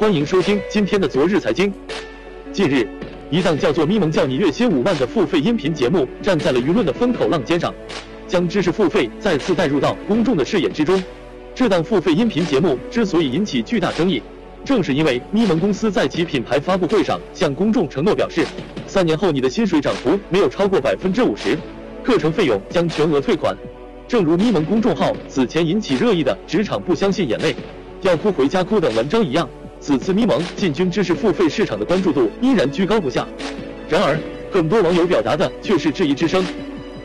欢迎收听今天的昨日财经。近日，一档叫做《咪蒙叫你月薪五万》的付费音频节目站在了舆论的风口浪尖上，将知识付费再次带入到公众的视野之中。这档付费音频节目之所以引起巨大争议，正是因为咪蒙公司在其品牌发布会上向公众承诺表示，三年后你的薪水涨幅没有超过百分之五十，课程费用将全额退款。正如咪蒙公众号此前引起热议的“职场不相信眼泪，要哭回家哭”等文章一样，此次咪蒙进军知识付费市场的关注度依然居高不下。然而，很多网友表达的却是质疑之声。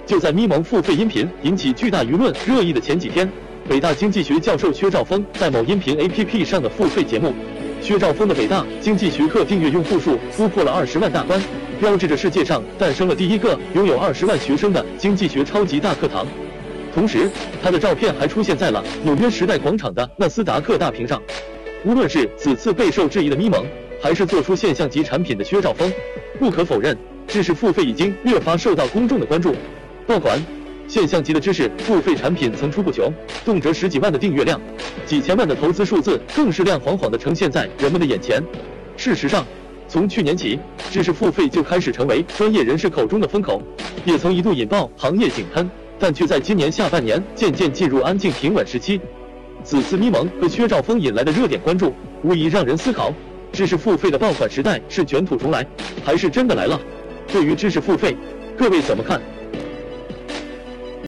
就在咪蒙付费音频引起巨大舆论热议的前几天，北大经济学教授薛兆丰在某音频 APP 上的付费节目，薛兆丰的北大经济学课订阅用户数突破了二十万大关，标志着世界上诞生了第一个拥有二十万学生的经济学超级大课堂。同时，他的照片还出现在了纽约时代广场的纳斯达克大屏上。无论是此次备受质疑的咪蒙，还是做出现象级产品的薛兆丰，不可否认，知识付费已经越发受到公众的关注。爆款现象级的知识付费产品层出不穷，动辄十几万的订阅量，几千万的投资数字更是亮晃晃的呈现在人们的眼前。事实上，从去年起，知识付费就开始成为专业人士口中的风口，也曾一度引爆行业井喷。但却在今年下半年渐渐进入安静平稳时期。此次咪蒙和薛兆丰引来的热点关注，无疑让人思考：知识付费的爆款时代是卷土重来，还是真的来了？对于知识付费，各位怎么看？